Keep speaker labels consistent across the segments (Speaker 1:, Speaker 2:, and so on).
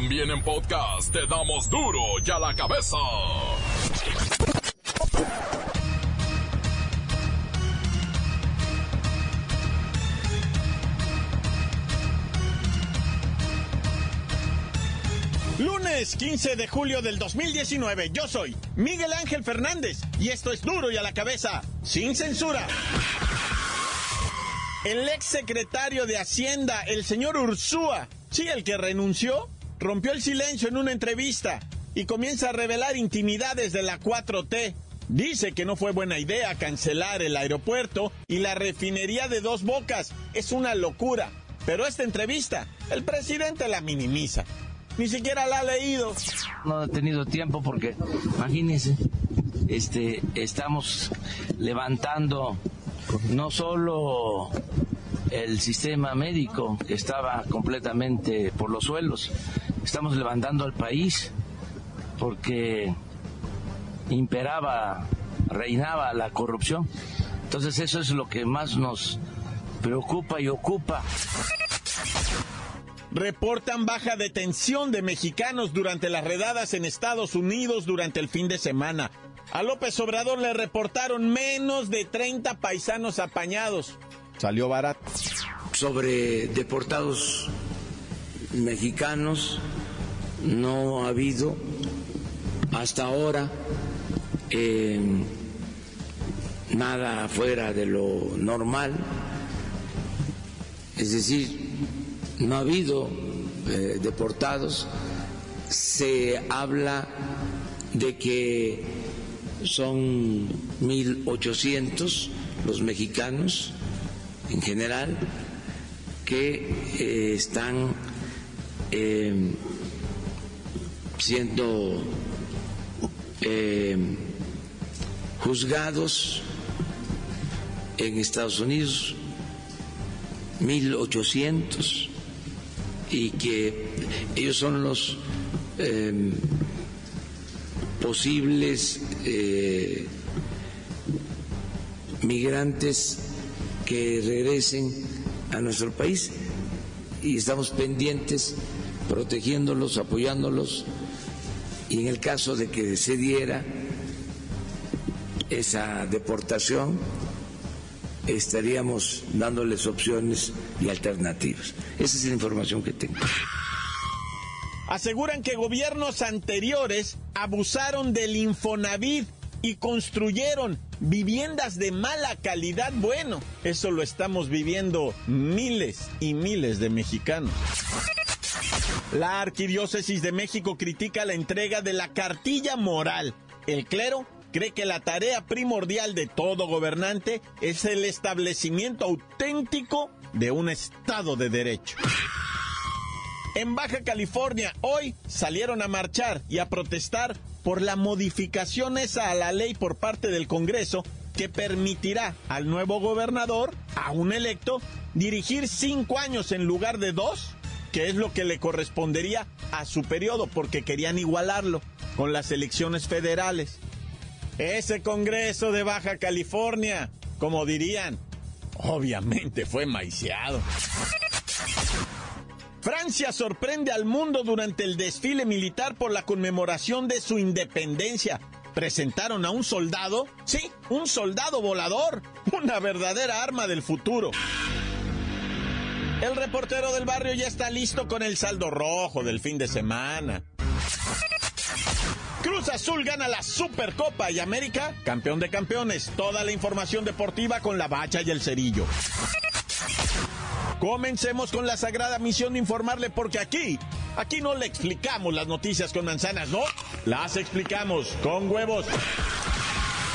Speaker 1: También en podcast te damos duro y a la cabeza.
Speaker 2: Lunes 15 de julio del 2019, yo soy Miguel Ángel Fernández y esto es duro y a la cabeza, sin censura. El ex secretario de Hacienda, el señor Ursúa, sí, el que renunció, rompió el silencio en una entrevista y comienza a revelar intimidades de la 4T. Dice que no fue buena idea cancelar el aeropuerto y la refinería de dos bocas. Es una locura. Pero esta entrevista, el presidente la minimiza. Ni siquiera la ha leído.
Speaker 3: No he tenido tiempo porque, imagínense, este, estamos levantando no solo el sistema médico que estaba completamente por los suelos, estamos levantando al país porque imperaba, reinaba la corrupción. Entonces eso es lo que más nos preocupa y ocupa.
Speaker 2: Reportan baja detención de mexicanos durante las redadas en Estados Unidos durante el fin de semana. A López Obrador le reportaron menos de 30 paisanos apañados. Salió barato.
Speaker 3: Sobre deportados mexicanos no ha habido hasta ahora eh, nada fuera de lo normal. Es decir, no ha habido eh, deportados. Se habla de que son 1.800 los mexicanos en general que eh, están eh, siendo eh, juzgados en Estados Unidos, 1.800, y que ellos son los posibles eh, migrantes que regresen a nuestro país y estamos pendientes, protegiéndolos, apoyándolos y en el caso de que se diera esa deportación, estaríamos dándoles opciones y alternativas. Esa es la información que tengo
Speaker 2: aseguran que gobiernos anteriores abusaron del Infonavit y construyeron viviendas de mala calidad. Bueno, eso lo estamos viviendo miles y miles de mexicanos. La Arquidiócesis de México critica la entrega de la cartilla moral. El clero cree que la tarea primordial de todo gobernante es el establecimiento auténtico de un Estado de Derecho. En Baja California hoy salieron a marchar y a protestar por la modificación esa a la ley por parte del Congreso que permitirá al nuevo gobernador, a un electo, dirigir cinco años en lugar de dos, que es lo que le correspondería a su periodo, porque querían igualarlo con las elecciones federales. Ese Congreso de Baja California, como dirían, obviamente fue maiciado. Francia sorprende al mundo durante el desfile militar por la conmemoración de su independencia. Presentaron a un soldado, sí, un soldado volador, una verdadera arma del futuro. El reportero del barrio ya está listo con el saldo rojo del fin de semana. Cruz Azul gana la Supercopa y América, campeón de campeones. Toda la información deportiva con la bacha y el cerillo. Comencemos con la sagrada misión de informarle porque aquí, aquí no le explicamos las noticias con manzanas, no, las explicamos con huevos.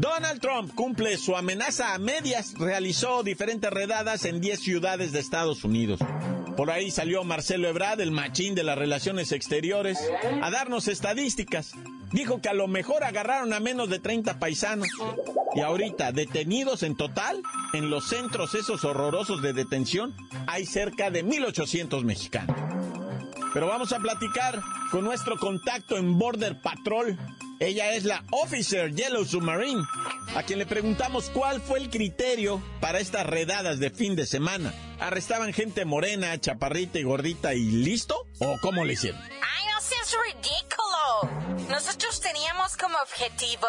Speaker 2: Donald Trump cumple su amenaza a medias, realizó diferentes redadas en 10 ciudades de Estados Unidos. Por ahí salió Marcelo Ebrard, el machín de las relaciones exteriores, a darnos estadísticas. Dijo que a lo mejor agarraron a menos de 30 paisanos. Y ahorita, detenidos en total, en los centros esos horrorosos de detención, hay cerca de 1.800 mexicanos. Pero vamos a platicar con nuestro contacto en Border Patrol. Ella es la Officer Yellow Submarine, a quien le preguntamos cuál fue el criterio para estas redadas de fin de semana. ¿Arrestaban gente morena, chaparrita y gordita y listo? ¿O cómo le hicieron?
Speaker 4: ¡Ay, no seas ridículo! Nosotros teníamos como objetivo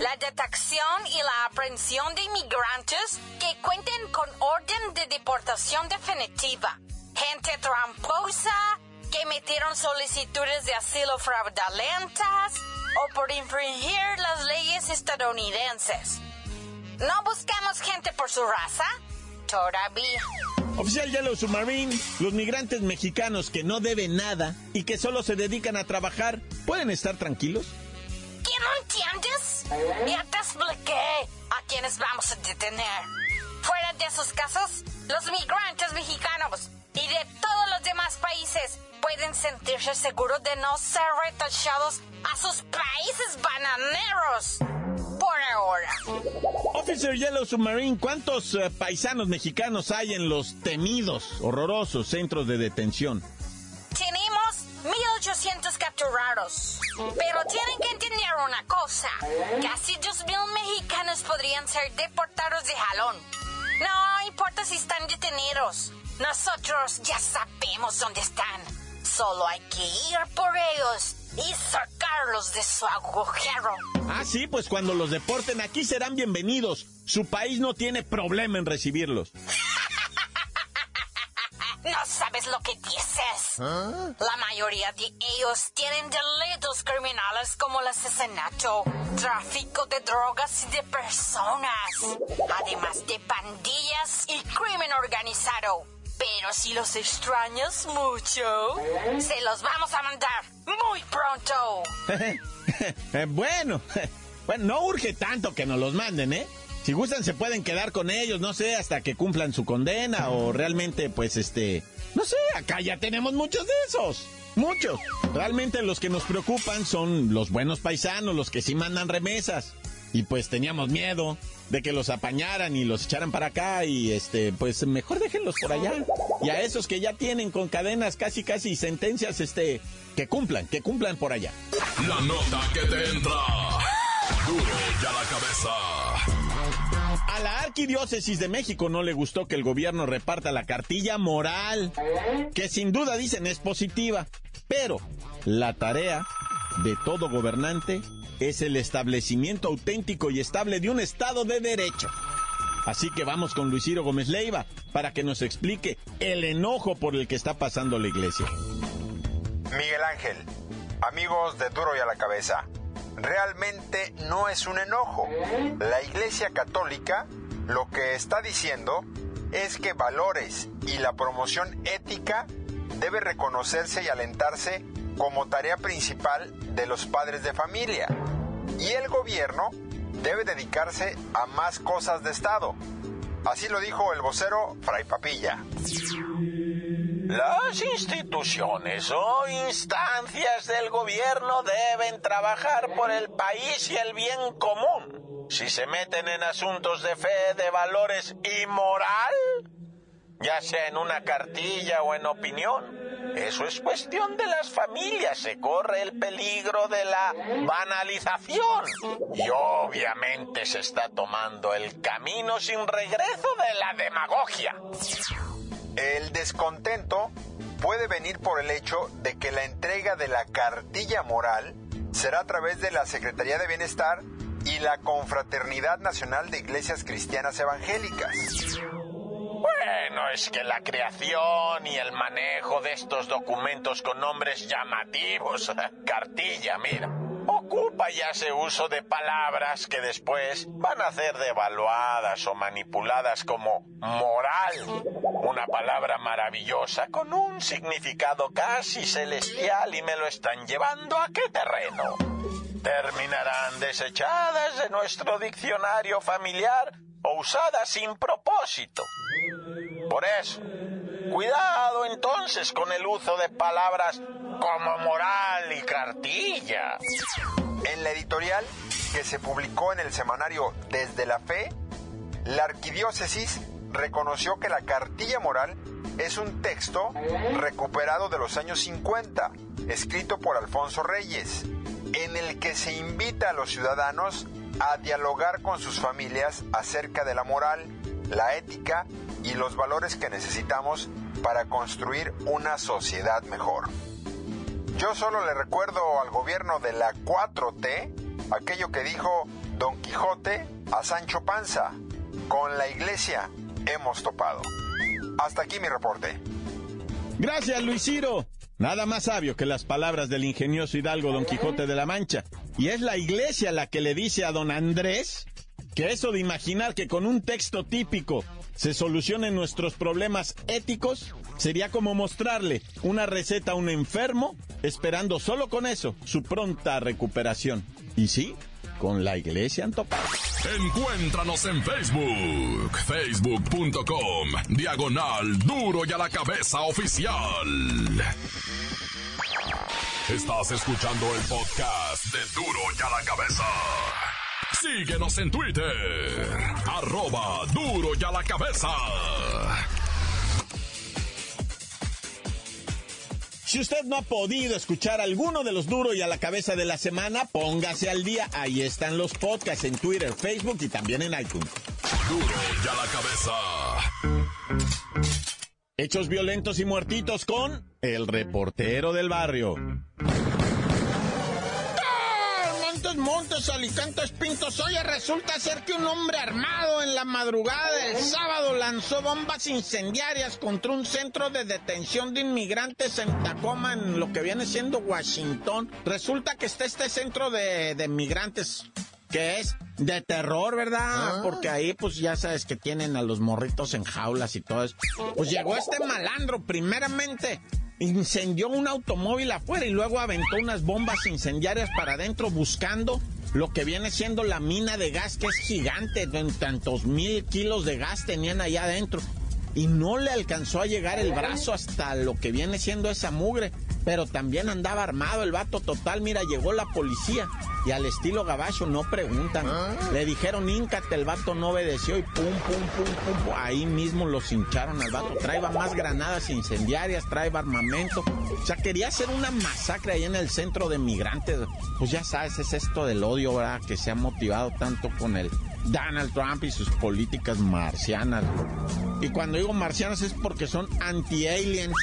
Speaker 4: la detección y la aprehensión de inmigrantes que cuenten con orden de deportación definitiva. Gente tramposa, que emitieron solicitudes de asilo fraudulentas o por infringir las leyes estadounidenses. No buscamos gente por su raza, todavía.
Speaker 2: Oficial Yellow Submarine, los migrantes mexicanos que no deben nada y que solo se dedican a trabajar, ¿pueden estar tranquilos?
Speaker 4: ¿Qué no entiendes? Ya te expliqué a quienes vamos a detener. Fuera de esos casos, los migrantes mexicanos y de todos los demás países pueden sentirse seguros de no ser retachados a sus países bananeros. Por ahora.
Speaker 2: Officer Yellow Submarine, ¿cuántos eh, paisanos mexicanos hay en los temidos, horrorosos centros de detención?
Speaker 4: Tenemos 1800 capturados. Pero tienen que entender una cosa. Casi 2000 mexicanos podrían ser deportados de jalón. No importa si están detenidos. Nosotros ya sabemos dónde están. Solo hay que ir por ellos y sacarlos de su agujero.
Speaker 2: Ah, sí, pues cuando los deporten aquí serán bienvenidos. Su país no tiene problema en recibirlos.
Speaker 4: No sabes lo que dices. La mayoría de ellos tienen delitos criminales como el asesinato, tráfico de drogas y de personas, además de pandillas y crimen organizado. Pero si los extrañas mucho, se los vamos a mandar muy pronto.
Speaker 2: Eh, bueno, bueno, no urge tanto que nos los manden, ¿eh? Si gustan se pueden quedar con ellos, no sé, hasta que cumplan su condena o realmente, pues, este, no sé, acá ya tenemos muchos de esos. Muchos. Realmente los que nos preocupan son los buenos paisanos, los que sí mandan remesas. Y pues teníamos miedo de que los apañaran y los echaran para acá y este, pues mejor déjenlos por allá. Y a esos que ya tienen con cadenas casi casi sentencias, este, que cumplan, que cumplan por allá.
Speaker 1: La nota que te entra. Duro ya la cabeza.
Speaker 2: A la Arquidiócesis de México no le gustó que el gobierno reparta la cartilla moral, que sin duda dicen es positiva, pero la tarea de todo gobernante es el establecimiento auténtico y estable de un Estado de Derecho. Así que vamos con Luis Ciro Gómez Leiva para que nos explique el enojo por el que está pasando la iglesia.
Speaker 5: Miguel Ángel, amigos de Duro y a la Cabeza, realmente no es un enojo. La Iglesia Católica lo que está diciendo es que valores y la promoción ética debe reconocerse y alentarse como tarea principal de los padres de familia. Y el gobierno debe dedicarse a más cosas de Estado. Así lo dijo el vocero Fray Papilla.
Speaker 6: Las instituciones o instancias del gobierno deben trabajar por el país y el bien común. Si se meten en asuntos de fe, de valores y moral, ya sea en una cartilla o en opinión, eso es cuestión de las familias. Se corre el peligro de la banalización. Y obviamente se está tomando el camino sin regreso de la demagogia.
Speaker 5: El descontento puede venir por el hecho de que la entrega de la cartilla moral será a través de la Secretaría de Bienestar y la Confraternidad Nacional de Iglesias Cristianas Evangélicas.
Speaker 6: Bueno, es que la creación y el manejo de estos documentos con nombres llamativos, cartilla, mira, ocupa ya ese uso de palabras que después van a ser devaluadas o manipuladas como moral, una palabra maravillosa con un significado casi celestial y me lo están llevando a qué terreno. Terminarán desechadas de nuestro diccionario familiar o usadas sin propósito. Por eso, Cuidado entonces con el uso de palabras como moral y cartilla.
Speaker 5: En la editorial que se publicó en el semanario Desde la Fe, la arquidiócesis reconoció que la cartilla moral es un texto recuperado de los años 50, escrito por Alfonso Reyes, en el que se invita a los ciudadanos a dialogar con sus familias acerca de la moral, la ética y los valores que necesitamos para construir una sociedad mejor. Yo solo le recuerdo al gobierno de la 4T aquello que dijo Don Quijote a Sancho Panza, con la iglesia hemos topado. Hasta aquí mi reporte.
Speaker 2: Gracias, Luis Ciro. Nada más sabio que las palabras del ingenioso hidalgo Don Quijote de la Mancha. Y es la iglesia la que le dice a don Andrés que eso de imaginar que con un texto típico se solucionen nuestros problemas éticos sería como mostrarle una receta a un enfermo esperando solo con eso su pronta recuperación. Y sí, con la iglesia han topado.
Speaker 1: Encuéntranos en Facebook, facebook.com, diagonal duro y a la cabeza oficial. Estás escuchando el podcast de duro y a la cabeza. Síguenos en Twitter, arroba duro y a la cabeza.
Speaker 2: Si usted no ha podido escuchar alguno de los duros y a la cabeza de la semana, póngase al día. Ahí están los podcasts en Twitter, Facebook y también en iTunes.
Speaker 1: Duro y a la cabeza.
Speaker 2: Hechos violentos y muertitos con el reportero del barrio. Montes, montes, alicantes, pintos. Oye, resulta ser que un hombre armado en la madrugada del sábado lanzó bombas incendiarias contra un centro de detención de inmigrantes en Tacoma, en lo que viene siendo Washington. Resulta que está este centro de, de inmigrantes que es de terror, ¿verdad? Porque ahí pues ya sabes que tienen a los morritos en jaulas y todo eso. Pues llegó este malandro primeramente. Incendió un automóvil afuera y luego aventó unas bombas incendiarias para adentro buscando lo que viene siendo la mina de gas que es gigante, tantos mil kilos de gas tenían allá adentro. Y no le alcanzó a llegar el brazo hasta lo que viene siendo esa mugre pero también andaba armado el vato total. Mira, llegó la policía y al estilo gabacho no preguntan. Le dijeron, íncate, el vato no obedeció y pum, pum, pum, pum, ahí mismo los hincharon al vato. Traeba más granadas incendiarias, traeba armamento. O sea, quería hacer una masacre ahí en el centro de migrantes. Pues ya sabes, es esto del odio, ¿verdad? Que se ha motivado tanto con el Donald Trump y sus políticas marcianas. Y cuando digo marcianas es porque son anti-aliens.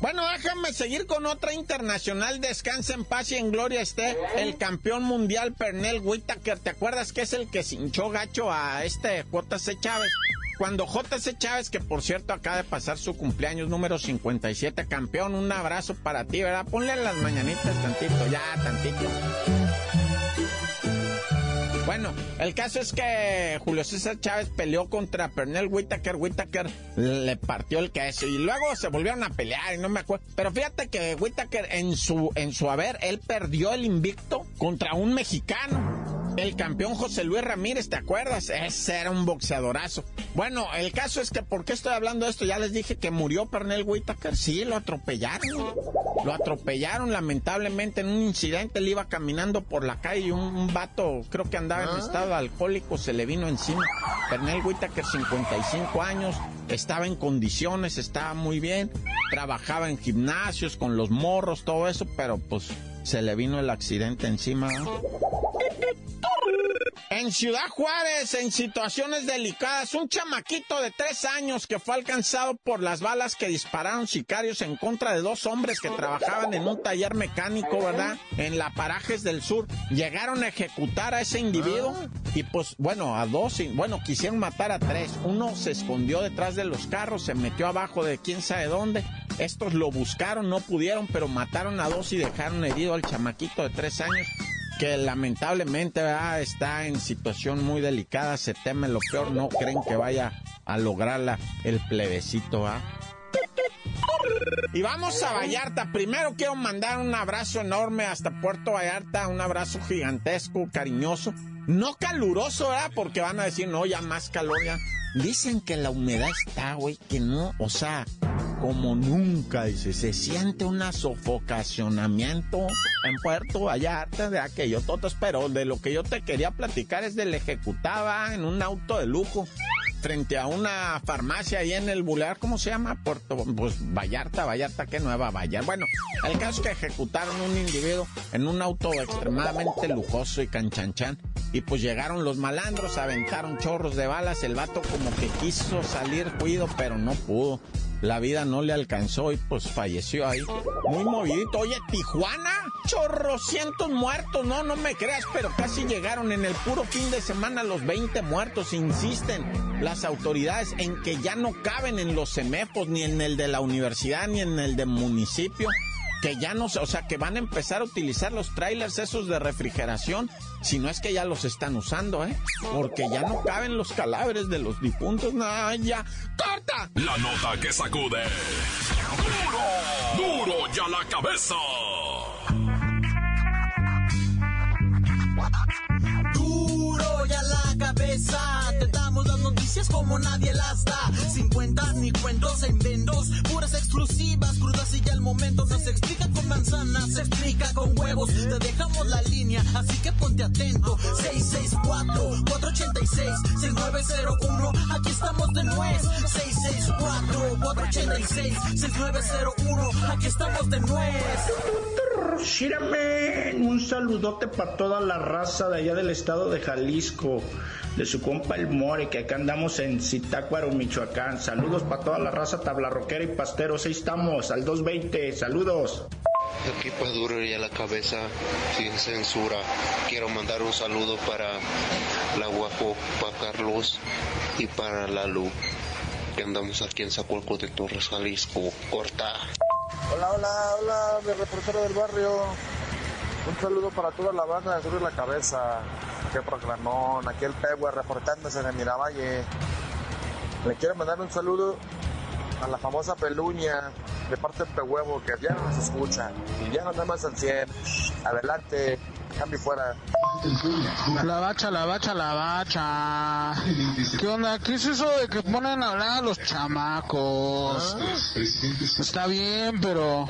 Speaker 2: Bueno, déjame seguir con otra internacional. Descansa en paz y en gloria esté el campeón mundial Pernell Whitaker. ¿Te acuerdas que es el que hinchó gacho a este JC Chávez? Cuando JC Chávez, que por cierto acaba de pasar su cumpleaños número 57, campeón, un abrazo para ti, ¿verdad? Ponle las mañanitas tantito, ya, tantito. Bueno, el caso es que Julio César Chávez peleó contra Pernell Whitaker. Whitaker le partió el queso y luego se volvieron a pelear y no me acuerdo. Pero fíjate que Whitaker en su, en su haber, él perdió el invicto contra un mexicano. El campeón José Luis Ramírez, ¿te acuerdas? Ese era un boxeadorazo. Bueno, el caso es que, ¿por qué estoy hablando de esto? Ya les dije que murió Pernell Whitaker. Sí, lo atropellaron. Lo atropellaron lamentablemente en un incidente. Él iba caminando por la calle y un, un vato, creo que andaba en estado alcohólico, se le vino encima. Pernell Whitaker, 55 años, estaba en condiciones, estaba muy bien. Trabajaba en gimnasios con los morros, todo eso, pero pues se le vino el accidente encima. En Ciudad Juárez, en situaciones delicadas, un chamaquito de tres años que fue alcanzado por las balas que dispararon sicarios en contra de dos hombres que trabajaban en un taller mecánico, ¿verdad? En la Parajes del Sur. Llegaron a ejecutar a ese individuo y pues, bueno, a dos, bueno, quisieron matar a tres. Uno se escondió detrás de los carros, se metió abajo de quién sabe dónde. Estos lo buscaron, no pudieron, pero mataron a dos y dejaron herido al chamaquito de tres años que lamentablemente ¿verdad? está en situación muy delicada, se teme lo peor, no creen que vaya a lograrla el plebecito. ¿verdad? Y vamos a Vallarta. Primero quiero mandar un abrazo enorme hasta Puerto Vallarta, un abrazo gigantesco, cariñoso, no caluroso, ¿verdad? Porque van a decir, no, ya más calor, ya. Dicen que la humedad está, güey, que no, o sea, como nunca, dice, se siente un sofocacionamiento en Puerto Vallarta de aquello, todos, pero de lo que yo te quería platicar es del ejecutaba en un auto de lujo frente a una farmacia ahí en el Boulevard, ¿cómo se llama? Puerto, pues Vallarta, Vallarta, ¿qué nueva Vallarta? Bueno, el caso es que ejecutaron un individuo en un auto extremadamente lujoso y canchanchan. Y pues llegaron los malandros, aventaron chorros de balas, el vato como que quiso salir cuido, pero no pudo la vida no le alcanzó y pues falleció ahí. Muy movidito. Oye, Tijuana, chorrocientos muertos. No, no me creas, pero casi llegaron en el puro fin de semana los 20 muertos. Insisten las autoridades en que ya no caben en los semefos, ni en el de la universidad, ni en el del municipio que ya no, o sea, que van a empezar a utilizar los trailers esos de refrigeración, si no es que ya los están usando, ¿eh? Porque ya no caben los cadáveres de los difuntos, no, ya, ¡corta!
Speaker 1: La nota que sacude. ¡Duro! ¡Duro ya la cabeza!
Speaker 7: Duro ya la cabeza, te damos las noticias como nadie las da, cuentas ni cuentos en vendos, puras exclusivas, crudas y ya el momento no se explica con manzanas, se explica con huevos, te dejamos la línea, así que ponte atento, 664-486-6901, aquí estamos de nuez, 664-486-6901, aquí estamos de nuez.
Speaker 8: Shírame un saludote para toda la raza de allá del estado de Jalisco, de su compa el More, que acá andamos en Zitácuaro, Michoacán. Saludos para toda la raza tablarroquera y pasteros, ahí estamos, al 220, saludos.
Speaker 9: Aquí para duro y a la cabeza, sin censura. Quiero mandar un saludo para la Guapo, para Carlos y para la Lu, que andamos aquí en Zacualco de Torres, Jalisco. Corta.
Speaker 10: Hola, hola, hola, de reportero del barrio. Un saludo para toda la banda de Duro y la Cabeza. Qué proclamón, aquí el Pegua reportándose de Miravalle. Le quiero mandar un saludo a la famosa Peluña de parte del Pehuevo que ya no nos escucha y ya no anda más al 100. Adelante, fuera.
Speaker 11: La bacha, la bacha, la bacha. ¿Qué onda? ¿Qué es eso de que ponen a hablar a los chamacos? Está bien, pero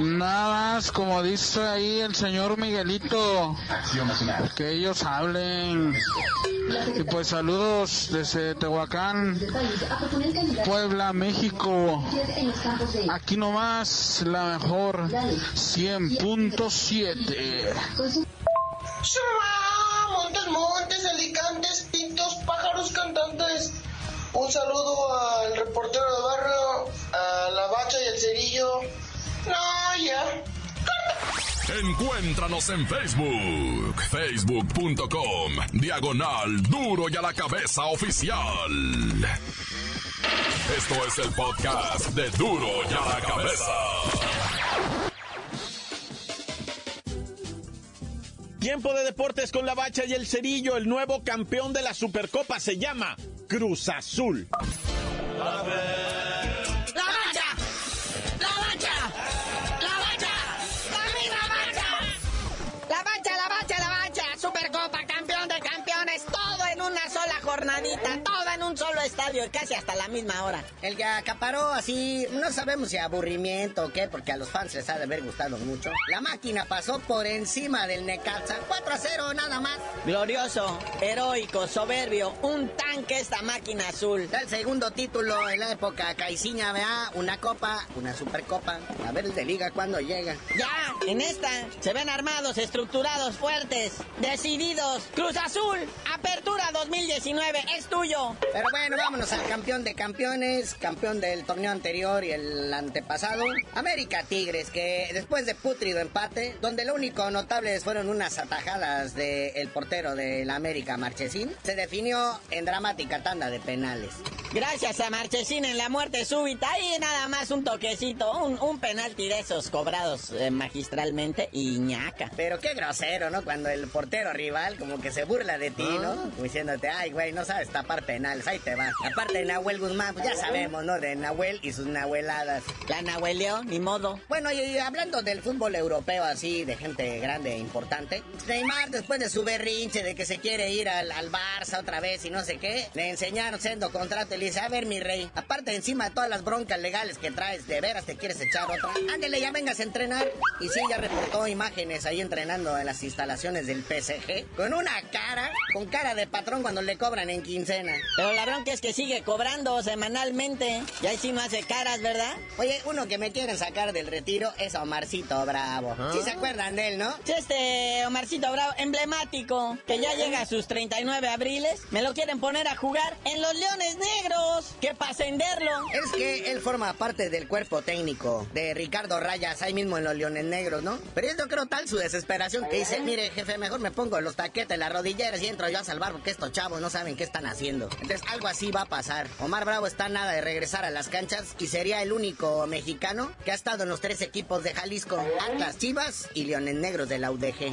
Speaker 11: nada más como dice ahí el señor Miguelito, que ellos hablen. Y pues saludos desde Tehuacán, Puebla, México. Aquí nomás la mejor 100.7.
Speaker 12: Montes, montes, alicantes, pintos, pájaros cantantes. Un saludo al reportero de barrio, a la bacha y el cerillo. No, ya.
Speaker 1: Encuéntranos en Facebook, facebook.com, diagonal duro y a la cabeza oficial. Esto es el podcast de duro y a la cabeza.
Speaker 2: Tiempo de deportes con la bacha y el cerillo. El nuevo campeón de la Supercopa se llama Cruz Azul.
Speaker 7: ¡La
Speaker 4: jornadita. Todo en un solo estadio y casi hasta la misma hora.
Speaker 13: El que acaparó así, no sabemos si aburrimiento o qué, porque a los fans les ha de haber gustado mucho. La máquina pasó por encima del Necaxa. 4 a 0, nada más.
Speaker 4: Glorioso, heroico, soberbio. Un tanque esta máquina azul.
Speaker 13: El segundo título en la época Caiciña, vea, una copa, una supercopa. A ver el de liga cuando llega.
Speaker 4: Ya, en esta se ven armados, estructurados, fuertes, decididos. Cruz Azul, apertura 2019, es tuyo.
Speaker 13: Pero bueno, vámonos al campeón de campeones, campeón del torneo anterior y el antepasado. América Tigres, que después de putrido empate, donde lo único notable fueron unas atajadas del portero del América Marchesín, se definió en tanda de penales.
Speaker 14: Gracias a Marchesín en la muerte súbita. Ahí nada más un toquecito, un, un penalti de esos cobrados eh, magistralmente y ñaca.
Speaker 13: Pero qué grosero, ¿no? Cuando el portero rival como que se burla de ti, ¿no? Como diciéndote, ay, güey, no sabes tapar penales, ahí te va. Aparte de Nahuel Guzmán, pues ya sabemos, ¿no? De Nahuel y sus nahueladas.
Speaker 14: La nahueleó, ni modo.
Speaker 13: Bueno, y hablando del fútbol europeo así, de gente grande e importante, Neymar después de su berrinche de que se quiere ir al, al Barça otra vez y no sé qué, le enseñaron siendo contrato y le dice, a ver mi rey, aparte encima de todas las broncas legales que traes, ¿de veras te quieres echar otra? Ándele, ya vengas a entrenar. Y sí, ya reportó imágenes ahí entrenando en las instalaciones del PSG, con una cara, con cara de patrón cuando le cobran en quincena.
Speaker 14: Pero la bronca es que sigue cobrando semanalmente. Y ahí sí no hace caras, ¿verdad?
Speaker 13: Oye, uno que me quieren sacar del retiro es Omarcito Bravo. ¿Sí se acuerdan de él, no?
Speaker 14: Sí, este Omarcito Bravo, emblemático, que ya llega a sus 39 abriles, me lo quieren poner a jugar en los Leones Negros. ¿Qué para ascenderlo?
Speaker 13: Es que él forma parte del cuerpo técnico de Ricardo Rayas, ahí mismo en los Leones Negros, ¿no? Pero yo creo tal su desesperación que dice, mire, jefe, mejor me pongo los taquetes, las rodilleras y entro yo a salvar porque estos chavos no saben qué están haciendo. Entonces algo así va a pasar. Omar Bravo está nada de regresar a las canchas y sería el único mexicano que ha estado en los tres equipos de Jalisco, Atlas Chivas y Leones Negros de la UDG.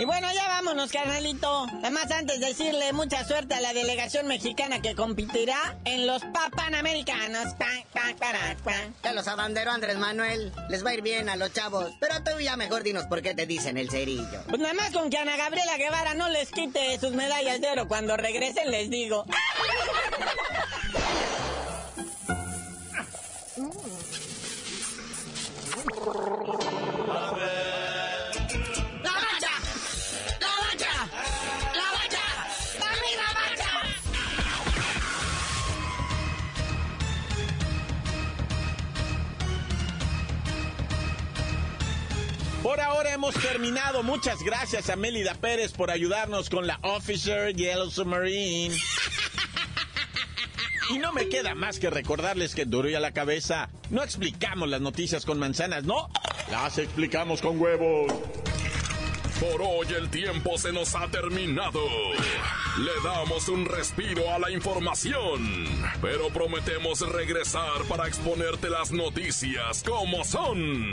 Speaker 14: Y bueno, ya vámonos, carnalito. Además, antes decirle mucha suerte a la delegación mexicana que competirá en los Papanamericanos. Pa, pa, para, pa.
Speaker 13: Ya los abanderó Andrés Manuel. Les va a ir bien a los chavos. Pero tú ya mejor dinos por qué te dicen el cerillo.
Speaker 14: Pues nada más con que Ana Gabriela Guevara no les quite sus medallas de oro cuando regresen, les digo.
Speaker 2: Terminado. Muchas gracias a Mélida Pérez por ayudarnos con la Officer Yellow Submarine. Y no me queda más que recordarles que duro y a la cabeza no explicamos las noticias con manzanas, no, las explicamos con huevos.
Speaker 1: Por hoy el tiempo se nos ha terminado. Le damos un respiro a la información, pero prometemos regresar para exponerte las noticias como son.